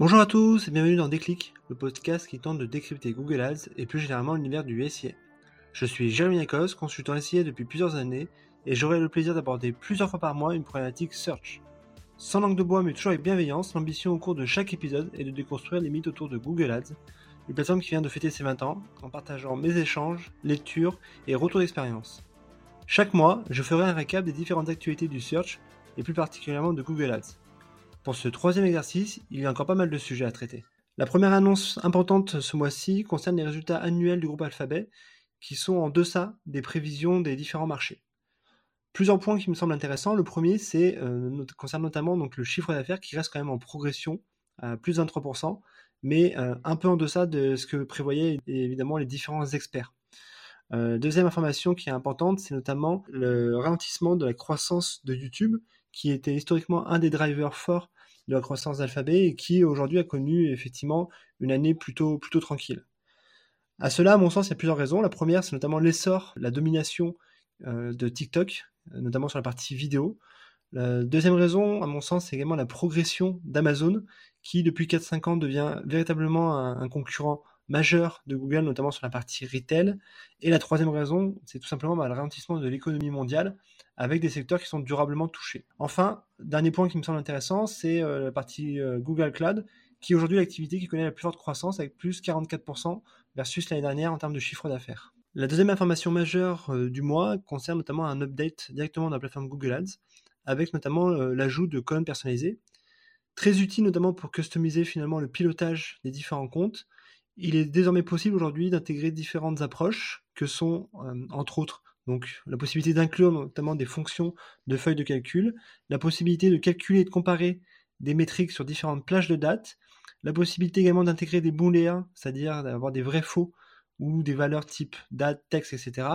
Bonjour à tous et bienvenue dans Déclic, le podcast qui tente de décrypter Google Ads et plus généralement l'univers du SIA. Je suis Jérémy Nakos, consultant SIA depuis plusieurs années et j'aurai le plaisir d'aborder plusieurs fois par mois une problématique search. Sans langue de bois mais toujours avec bienveillance, l'ambition au cours de chaque épisode est de déconstruire les mythes autour de Google Ads, une plateforme qui vient de fêter ses 20 ans en partageant mes échanges, lectures et retours d'expérience. Chaque mois, je ferai un récap des différentes actualités du search et plus particulièrement de Google Ads. Pour ce troisième exercice, il y a encore pas mal de sujets à traiter. La première annonce importante ce mois-ci concerne les résultats annuels du groupe Alphabet, qui sont en deçà des prévisions des différents marchés. Plusieurs points qui me semblent intéressants. Le premier, c'est euh, concerne notamment le chiffre d'affaires qui reste quand même en progression à plus de 23%, mais euh, un peu en deçà de ce que prévoyaient évidemment les différents experts. Euh, deuxième information qui est importante, c'est notamment le ralentissement de la croissance de YouTube, qui était historiquement un des drivers forts de la croissance d'Alphabet et qui aujourd'hui a connu effectivement une année plutôt, tranquille. À cela, à mon sens, il y a plusieurs raisons. La première, c'est notamment l'essor, la domination euh, de TikTok, notamment sur la partie vidéo. La deuxième raison, à mon sens, c'est également la progression d'Amazon, qui depuis 4-5 ans devient véritablement un concurrent majeur de Google, notamment sur la partie retail. Et la troisième raison, c'est tout simplement bah, le ralentissement de l'économie mondiale avec des secteurs qui sont durablement touchés. Enfin, dernier point qui me semble intéressant, c'est euh, la partie euh, Google Cloud, qui est aujourd'hui l'activité qui connaît la plus forte croissance avec plus 44% versus l'année dernière en termes de chiffre d'affaires. La deuxième information majeure euh, du mois concerne notamment un update directement de la plateforme Google Ads, avec notamment l'ajout de colonnes personnalisées, très utile notamment pour customiser finalement le pilotage des différents comptes, il est désormais possible aujourd'hui d'intégrer différentes approches que sont, euh, entre autres, la possibilité d'inclure notamment des fonctions de feuilles de calcul, la possibilité de calculer et de comparer des métriques sur différentes plages de dates, la possibilité également d'intégrer des booléens, c'est-à-dire d'avoir des vrais faux ou des valeurs type date, texte, etc.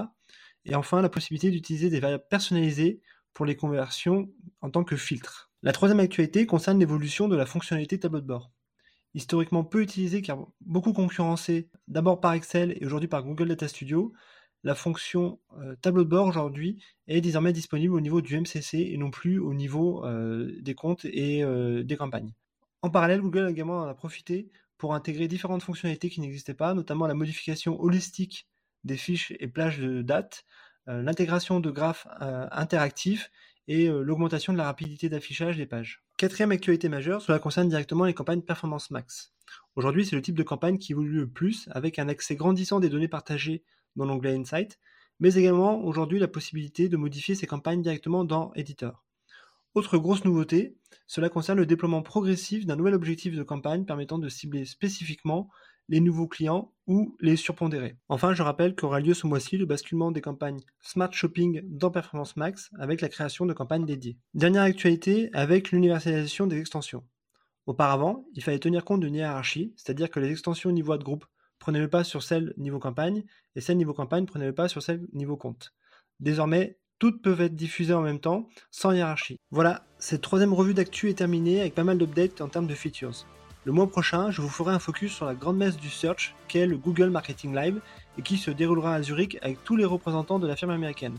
Et enfin, la possibilité d'utiliser des variables personnalisées pour les conversions en tant que filtre. La troisième actualité concerne l'évolution de la fonctionnalité tableau de bord historiquement peu utilisé car beaucoup concurrencé d'abord par Excel et aujourd'hui par Google Data Studio, la fonction euh, tableau de bord aujourd'hui est désormais disponible au niveau du MCC et non plus au niveau euh, des comptes et euh, des campagnes. En parallèle, Google également en a profité pour intégrer différentes fonctionnalités qui n'existaient pas, notamment la modification holistique des fiches et plages de date, l'intégration de graphes interactifs et l'augmentation de la rapidité d'affichage des pages. Quatrième actualité majeure, cela concerne directement les campagnes Performance Max. Aujourd'hui, c'est le type de campagne qui évolue le plus, avec un accès grandissant des données partagées dans l'onglet Insight, mais également aujourd'hui la possibilité de modifier ces campagnes directement dans Editor. Autre grosse nouveauté, cela concerne le déploiement progressif d'un nouvel objectif de campagne permettant de cibler spécifiquement les nouveaux clients ou les surpondérer. Enfin, je rappelle qu'aura lieu ce mois-ci le basculement des campagnes Smart Shopping dans Performance Max avec la création de campagnes dédiées. Dernière actualité avec l'universalisation des extensions. Auparavant, il fallait tenir compte d'une hiérarchie, c'est-à-dire que les extensions niveau de groupe prenaient le pas sur celles niveau campagne et celles niveau campagne prenaient le pas sur celles niveau compte. Désormais, toutes peuvent être diffusées en même temps, sans hiérarchie. Voilà, cette troisième revue d'actu est terminée avec pas mal d'updates en termes de features. Le mois prochain, je vous ferai un focus sur la grande messe du search qu'est le Google Marketing Live et qui se déroulera à Zurich avec tous les représentants de la firme américaine.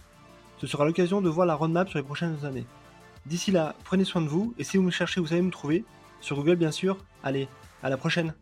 Ce sera l'occasion de voir la roadmap sur les prochaines années. D'ici là, prenez soin de vous et si vous me cherchez, vous savez me trouver. Sur Google bien sûr. Allez, à la prochaine